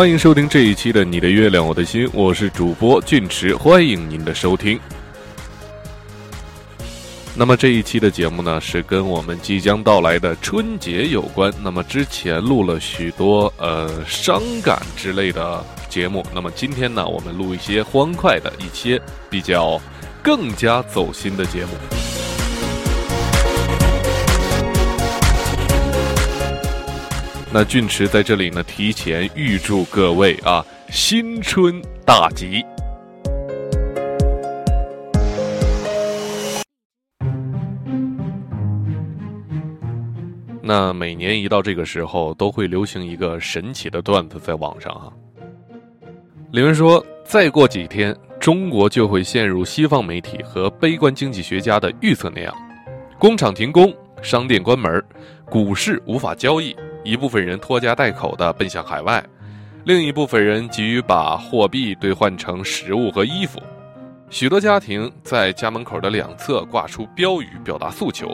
欢迎收听这一期的《你的月亮我的心》，我是主播俊驰，欢迎您的收听。那么这一期的节目呢，是跟我们即将到来的春节有关。那么之前录了许多呃伤感之类的节目，那么今天呢，我们录一些欢快的一些比较更加走心的节目。那俊驰在这里呢，提前预祝各位啊，新春大吉。那每年一到这个时候，都会流行一个神奇的段子在网上哈。里面说，再过几天，中国就会陷入西方媒体和悲观经济学家的预测那样：工厂停工，商店关门，股市无法交易，一部分人拖家带口的奔向海外，另一部分人急于把货币兑换成食物和衣服。许多家庭在家门口的两侧挂出标语，表达诉求。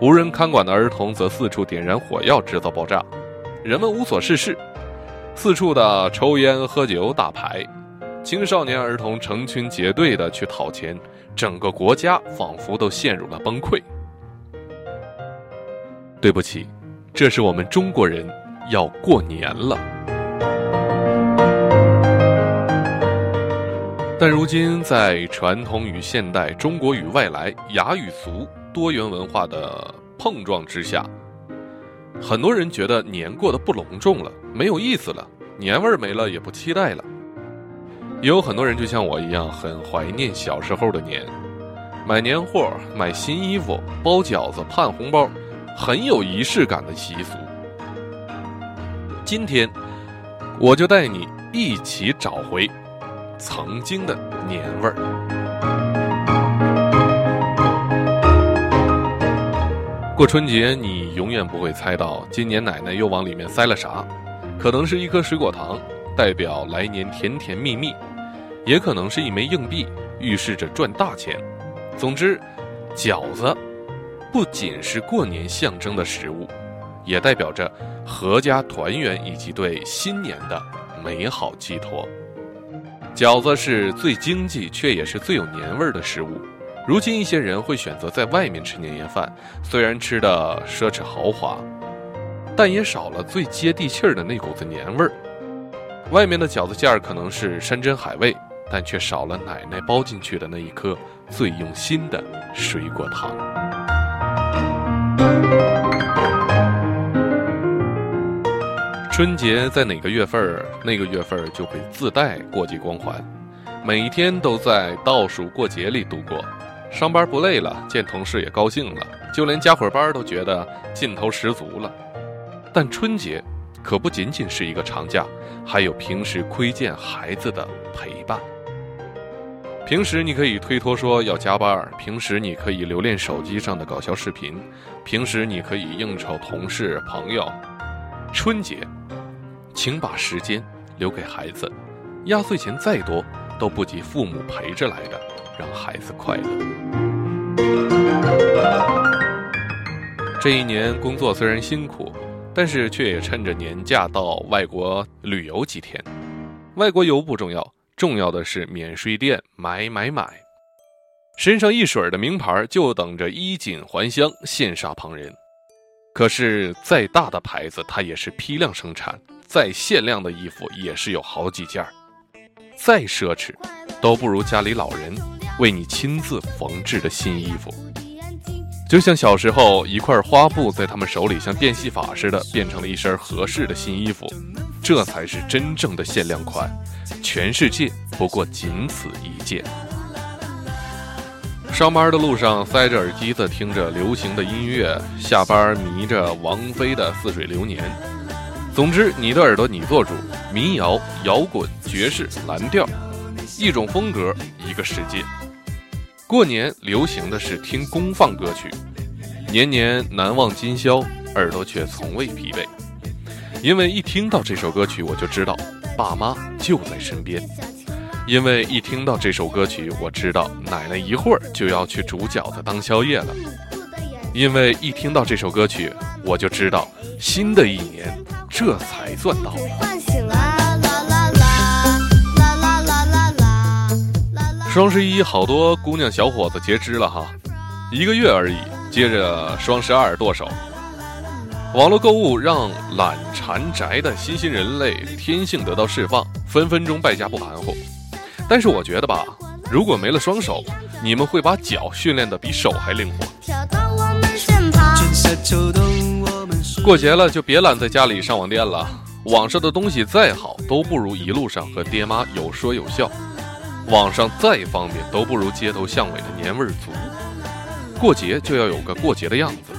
无人看管的儿童则四处点燃火药，制造爆炸。人们无所事事，四处的抽烟、喝酒、打牌。青少年儿童成群结队的去讨钱，整个国家仿佛都陷入了崩溃。对不起，这是我们中国人要过年了。但如今，在传统与现代、中国与外来、雅与俗。多元文化的碰撞之下，很多人觉得年过得不隆重了，没有意思了，年味儿没了，也不期待了。也有很多人就像我一样，很怀念小时候的年，买年货、买新衣服、包饺子、盼红包，很有仪式感的习俗。今天，我就带你一起找回曾经的年味儿。过春节，你永远不会猜到今年奶奶又往里面塞了啥，可能是一颗水果糖，代表来年甜甜蜜蜜；也可能是一枚硬币，预示着赚大钱。总之，饺子不仅是过年象征的食物，也代表着阖家团圆以及对新年的美好寄托。饺子是最经济却也是最有年味儿的食物。如今一些人会选择在外面吃年夜饭，虽然吃的奢侈豪华，但也少了最接地气儿的那股子年味儿。外面的饺子馅儿可能是山珍海味，但却少了奶奶包进去的那一颗最用心的水果糖。春节在哪个月份儿，那个月份儿就会自带过节光环，每一天都在倒数过节里度过。上班不累了，见同事也高兴了，就连加会儿班都觉得劲头十足了。但春节可不仅仅是一个长假，还有平时窥见孩子的陪伴。平时你可以推脱说要加班，平时你可以留恋手机上的搞笑视频，平时你可以应酬同事朋友。春节，请把时间留给孩子，压岁钱再多都不及父母陪着来的。让孩子快乐。这一年工作虽然辛苦，但是却也趁着年假到外国旅游几天。外国游不重要，重要的是免税店买买买，身上一水的名牌就等着衣锦还乡羡煞旁人。可是再大的牌子，它也是批量生产；再限量的衣服，也是有好几件儿。再奢侈，都不如家里老人。为你亲自缝制的新衣服，就像小时候一块花布在他们手里像变戏法似的，变成了一身合适的新衣服，这才是真正的限量款，全世界不过仅此一件。上班的路上塞着耳机子听着流行的音乐，下班迷着王菲的《似水流年》，总之你的耳朵你做主，民谣、摇滚、爵士、蓝调，一种风格，一个世界。过年流行的是听公放歌曲，年年难忘今宵，耳朵却从未疲惫。因为一听到这首歌曲，我就知道爸妈就在身边；因为一听到这首歌曲，我知道奶奶一会儿就要去煮饺子当宵夜了；因为一听到这首歌曲，我就知道新的一年这才算到。双十一，好多姑娘小伙子截肢了哈，一个月而已。接着双十二剁手，网络购物让懒馋宅的新兴人类天性得到释放，分分钟败家不含糊。但是我觉得吧，如果没了双手，你们会把脚训练的比手还灵活。过节了就别懒在家里上网店了，网上的东西再好都不如一路上和爹妈有说有笑。网上再方便都不如街头巷尾的年味儿足。过节就要有个过节的样子，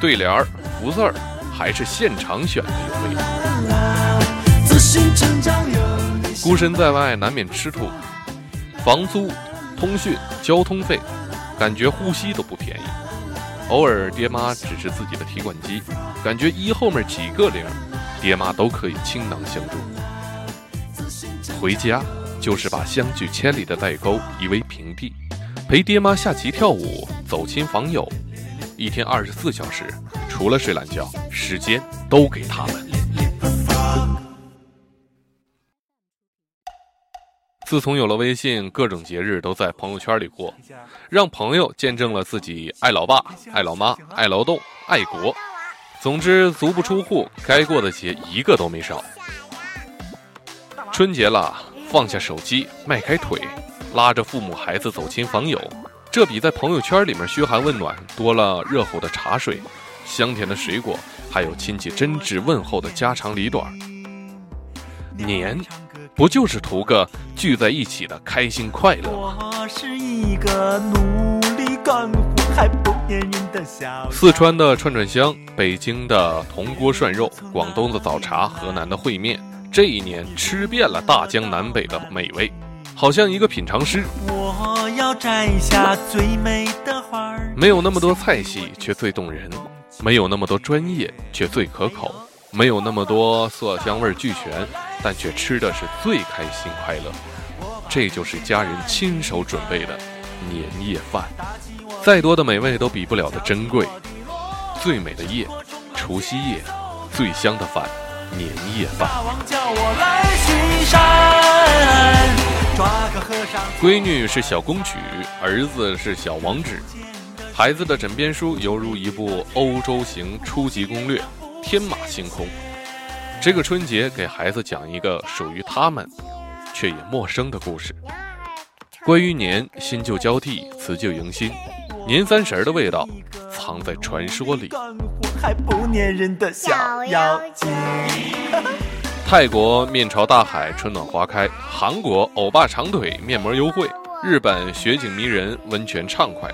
对联儿、福字儿还是现场选的有味道。孤身在外难免吃土，房租、通讯、交通费，感觉呼吸都不便宜。偶尔爹妈只是自己的提款机，感觉一后面几个零，爹妈都可以倾囊相助。回家。就是把相距千里的代沟夷为平地，陪爹妈下棋跳舞，走亲访友，一天二十四小时，除了睡懒觉，时间都给他们。自从有了微信，各种节日都在朋友圈里过，让朋友见证了自己爱老爸、爱老妈、爱劳动、爱国。总之，足不出户，该过的节一个都没少。春节了。放下手机，迈开腿，拉着父母孩子走亲访友，这比在朋友圈里面嘘寒问暖多了热乎的茶水、香甜的水果，还有亲戚真挚问候的家长里短。年，不就是图个聚在一起的开心快乐吗？四川的串串香，北京的铜锅涮肉，广东的早茶，河南的烩面。这一年吃遍了大江南北的美味，好像一个品尝师。我要摘下最美的花没有那么多菜系，却最动人；没有那么多专业，却最可口；没有那么多色香味俱全，但却吃的是最开心快乐。这就是家人亲手准备的年夜饭，再多的美味都比不了的珍贵。最美的夜，除夕夜；最香的饭。年夜饭。闺女是小公举，儿子是小王子。孩子的枕边书犹如一部欧洲型初级攻略，天马行空。这个春节给孩子讲一个属于他们却也陌生的故事。关于年，新旧交替，辞旧迎新，年三十的味道藏在传说里。还不粘人的小妖精。泰国面朝大海，春暖花开；韩国欧巴长腿，面膜优惠；日本雪景迷人，温泉畅快。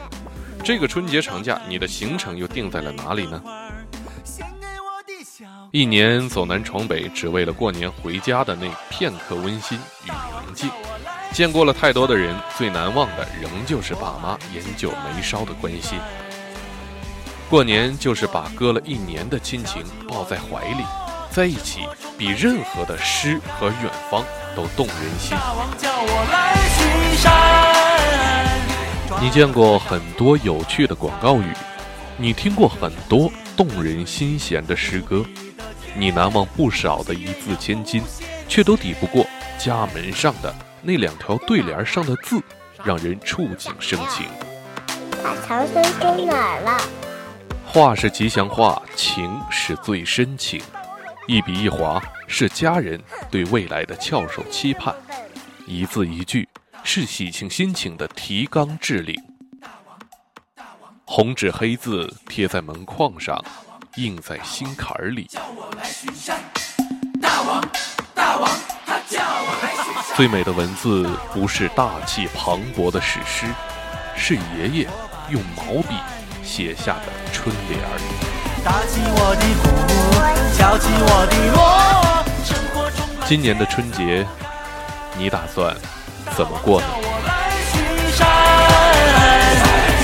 这个春节长假，你的行程又定在了哪里呢？一年走南闯北，只为了过年回家的那片刻温馨与宁静。见过了太多的人，最难忘的仍旧是爸妈烟酒眉梢的关心。过年就是把隔了一年的亲情抱在怀里，在一起，比任何的诗和远方都动人心。你见过很多有趣的广告语，你听过很多动人心弦的诗歌，你难忘不少的一字千金，却都抵不过家门上的那两条对联上的字，让人触景生情。把唐僧丢哪儿了？画是吉祥话，情是最深情，一笔一划是家人对未来的翘首期盼，一字一句是喜庆心情的提纲挈领。红纸黑字贴在门框上，印在心坎儿里。最美的文字不是大气磅礴的史诗，是爷爷用毛笔。写下的春联儿。今年的春节，你打算怎么过呢？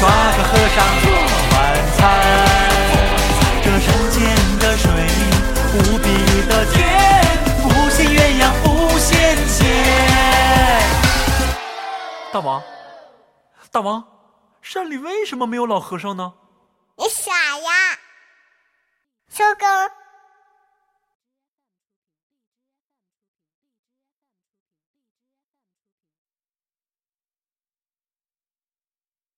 抓个和尚做晚餐。这山间的水无比的甜，不羡鸳鸯不羡仙。大王，大王。山里为什么没有老和尚呢？收工。